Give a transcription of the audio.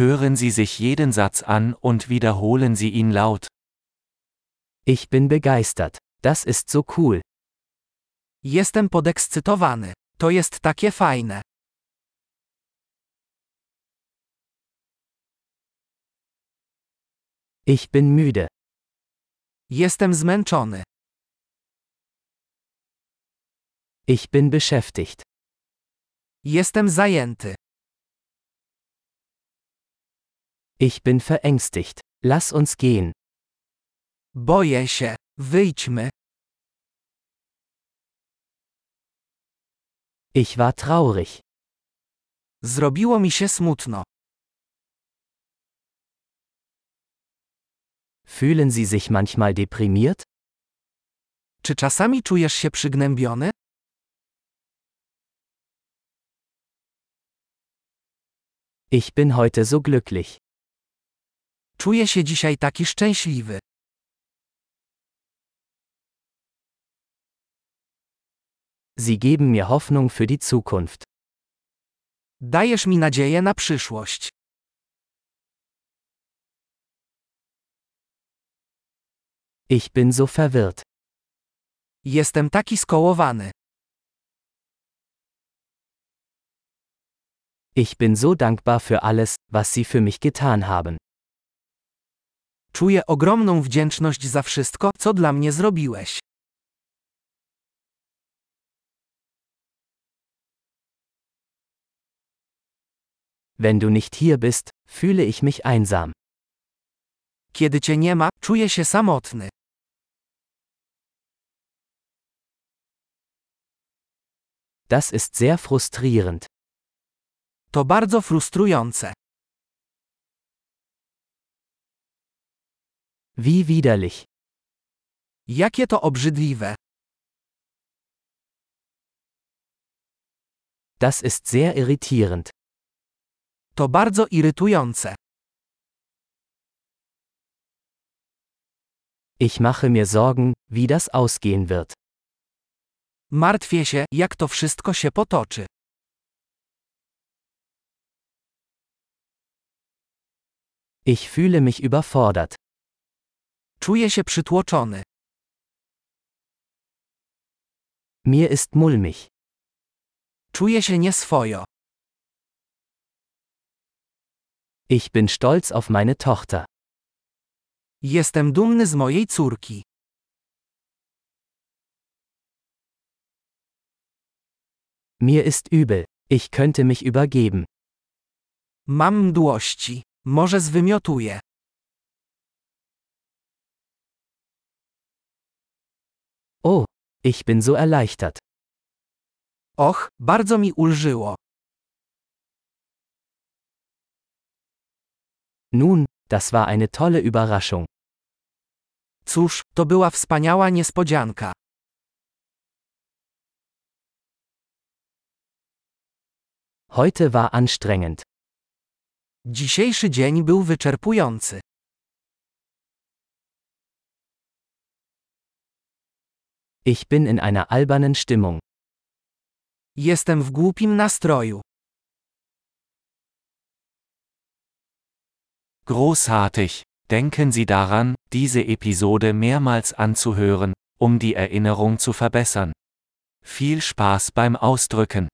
Hören Sie sich jeden Satz an und wiederholen Sie ihn laut. Ich bin begeistert. Das ist so cool. Jestem podekscytowany. To jest takie fajne. Ich bin müde. Jestem zmęczony. Ich bin beschäftigt. Jestem zajęty. Ich bin verängstigt. Lass uns gehen. Boję się. Wyjdźmy. Ich war traurig. Zrobiło mi się smutno. Fühlen Sie sich manchmal deprimiert? Czy czasami czujesz się przygnębiony? Ich bin heute so glücklich. Czuję się dzisiaj taki szczęśliwy. Sie geben mir Hoffnung für die Zukunft. Dajesz mi nadzieję na przyszłość. Ich bin so verwirrt. Jestem taki skołowany. Ich bin so dankbar für alles, was Sie für mich getan haben. Czuję ogromną wdzięczność za wszystko, co dla mnie zrobiłeś. Wenn du nicht hier bist, fühle ich mich einsam. Kiedy cię nie ma, czuję się samotny. Das ist sehr frustrierend. To bardzo frustrujące. Wie widerlich. Jakie to obrzydliwe. Das ist sehr irritierend. To bardzo irytujące. Ich mache mir Sorgen, wie das ausgehen wird. Martwię się, jak to wszystko się potoczy. Ich fühle mich überfordert. Czuję się przytłoczony. Mir ist mulmig. Czuję się nieswojo. Ich bin stolz auf meine Tochter. Jestem dumny z mojej córki. Mir ist übel. Ich könnte mich übergeben. Mam mdłości. Może zwymiotuję. Oh, ich bin so erleichtert. Och, bardzo mi ulżyło. Nun, das war eine tolle Überraschung. Cóż, to była wspaniała niespodzianka. Heute war anstrengend. Dzisiejszy dzień był wyczerpujący. Ich bin in einer albernen Stimmung. Jestem w głupim nastroju. Großartig! Denken Sie daran, diese Episode mehrmals anzuhören, um die Erinnerung zu verbessern. Viel Spaß beim Ausdrücken!